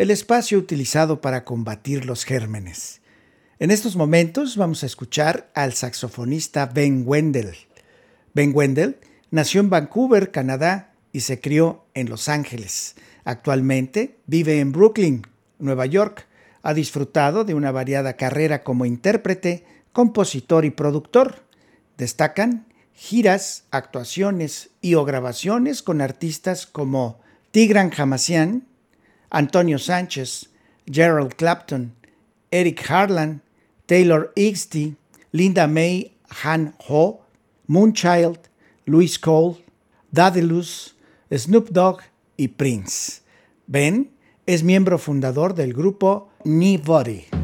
el espacio utilizado para combatir los gérmenes. En estos momentos vamos a escuchar al saxofonista Ben Wendell. Ben Wendell nació en Vancouver, Canadá, y se crió en Los Ángeles. Actualmente vive en Brooklyn, Nueva York. Ha disfrutado de una variada carrera como intérprete, compositor y productor. Destacan giras, actuaciones y o grabaciones con artistas como Tigran Hamasyan, Antonio Sánchez, Gerald Clapton, Eric Harlan, Taylor Ixty, Linda May Han Ho, Moonchild, Louis Cole, Daedalus, Snoop Dogg y Prince. Ben es miembro fundador del grupo Body.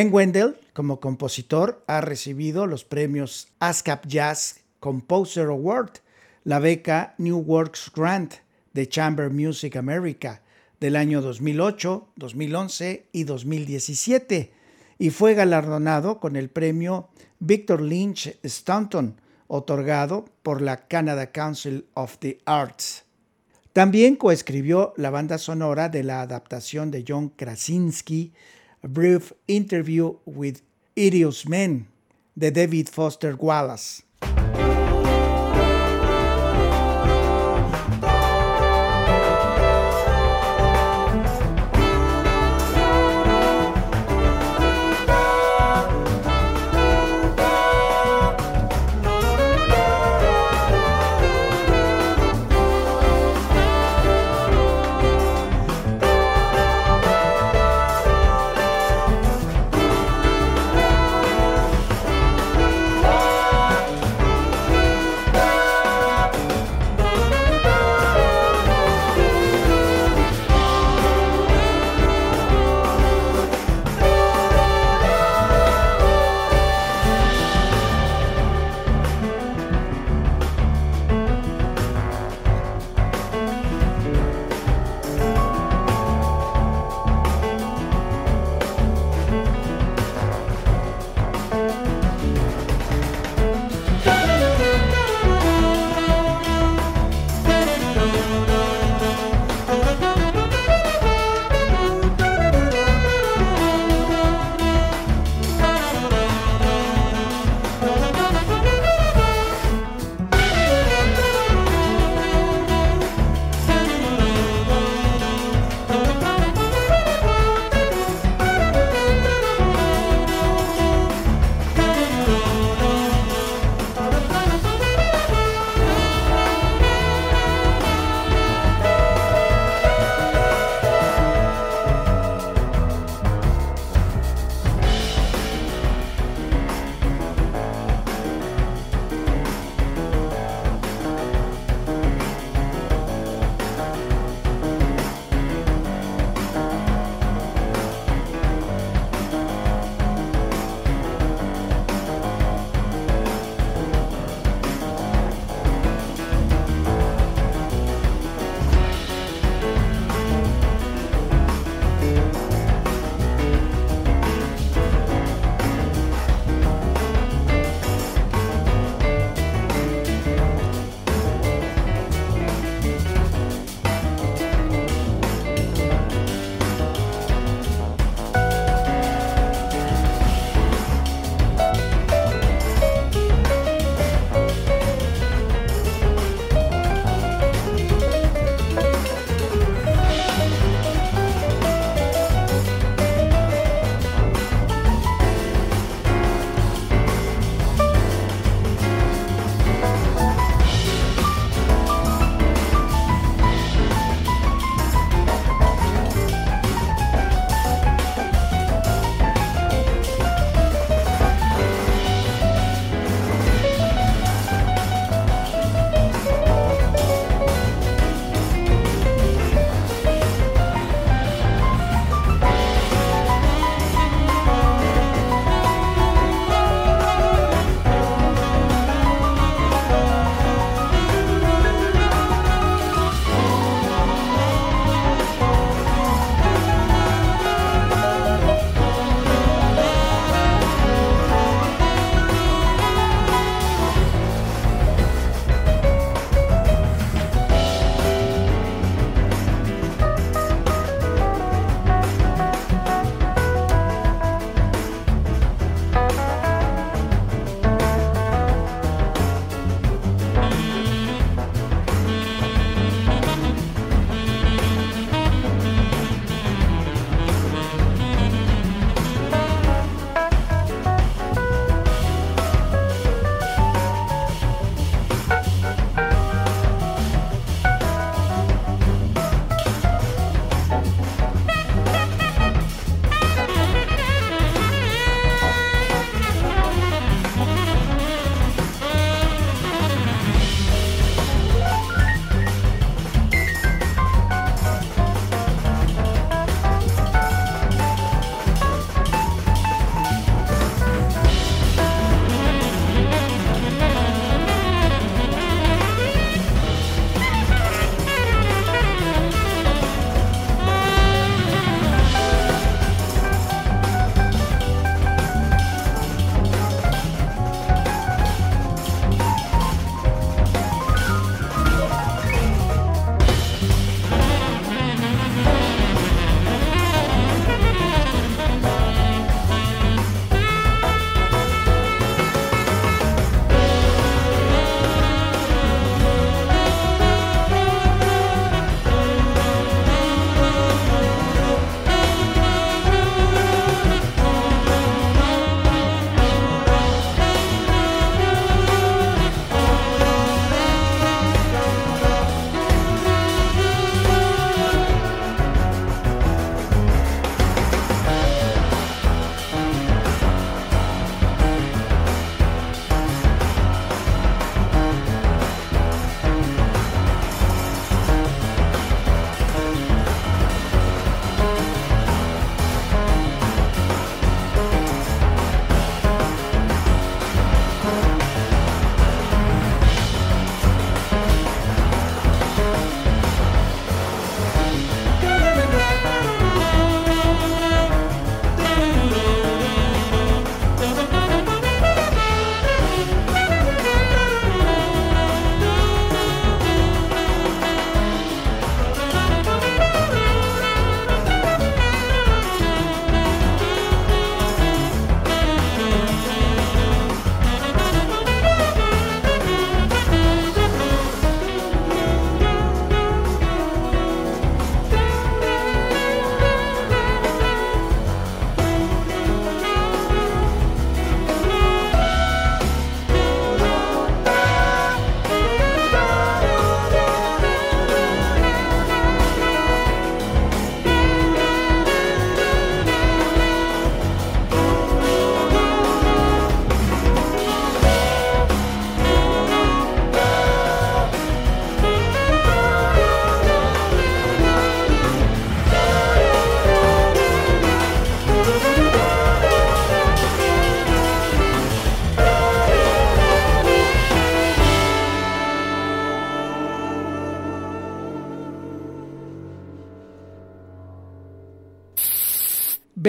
Ben Wendell, como compositor, ha recibido los premios ASCAP Jazz Composer Award, la beca New Works Grant de Chamber Music America del año 2008, 2011 y 2017, y fue galardonado con el premio Victor Lynch Stanton, otorgado por la Canada Council of the Arts. También coescribió la banda sonora de la adaptación de John Krasinski A brief Interview with Idios Men de David Foster Wallace.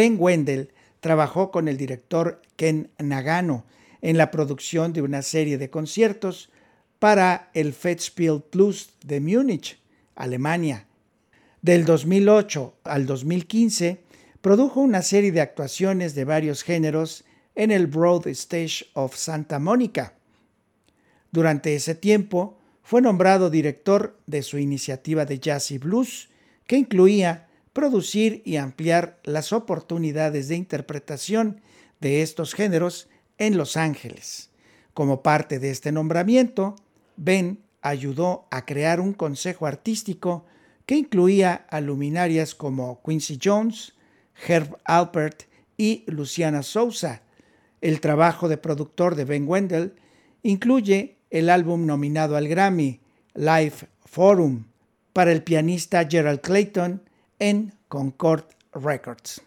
Ben Wendell trabajó con el director Ken Nagano en la producción de una serie de conciertos para el Festspiel Plus de Múnich, Alemania. Del 2008 al 2015, produjo una serie de actuaciones de varios géneros en el Broad Stage of Santa Mónica. Durante ese tiempo, fue nombrado director de su iniciativa de jazz y blues, que incluía producir y ampliar las oportunidades de interpretación de estos géneros en Los Ángeles. Como parte de este nombramiento, Ben ayudó a crear un consejo artístico que incluía a luminarias como Quincy Jones, Herb Alpert y Luciana Souza. El trabajo de productor de Ben Wendell incluye el álbum nominado al Grammy, Live Forum, para el pianista Gerald Clayton en Concord Records.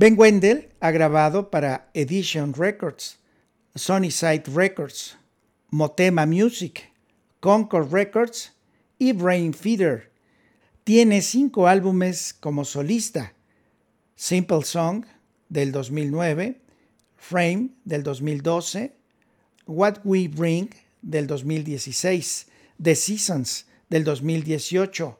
Ben Wendell ha grabado para Edition Records, Sunnyside Records, Motema Music, Concord Records y Brain Feeder. Tiene cinco álbumes como solista: Simple Song del 2009, Frame del 2012, What We Bring del 2016, The Seasons del 2018,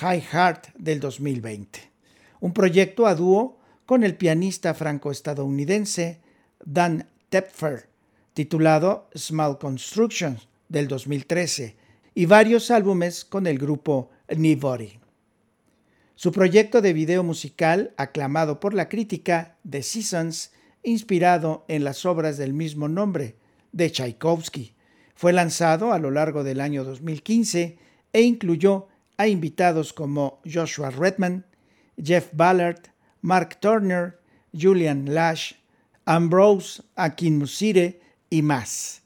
High Heart del 2020. Un proyecto a dúo con el pianista franco-estadounidense Dan Tepfer, titulado Small Construction del 2013, y varios álbumes con el grupo Nibori. Su proyecto de video musical, aclamado por la crítica, The Seasons, inspirado en las obras del mismo nombre de Tchaikovsky, fue lanzado a lo largo del año 2015 e incluyó a invitados como Joshua Redman, Jeff Ballard, Mark Turner, Julian Lash, Ambrose Akinmusire y más.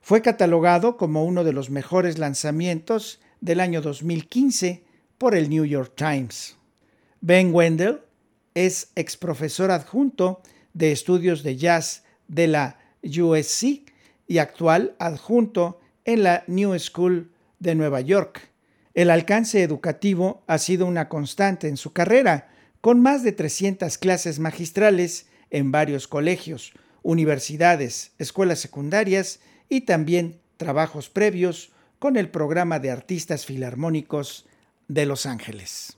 Fue catalogado como uno de los mejores lanzamientos del año 2015 por el New York Times. Ben Wendell es ex profesor adjunto de estudios de jazz de la USC y actual adjunto en la New School de Nueva York. El alcance educativo ha sido una constante en su carrera, con más de 300 clases magistrales en varios colegios, universidades, escuelas secundarias y también trabajos previos con el programa de artistas filarmónicos de Los Ángeles.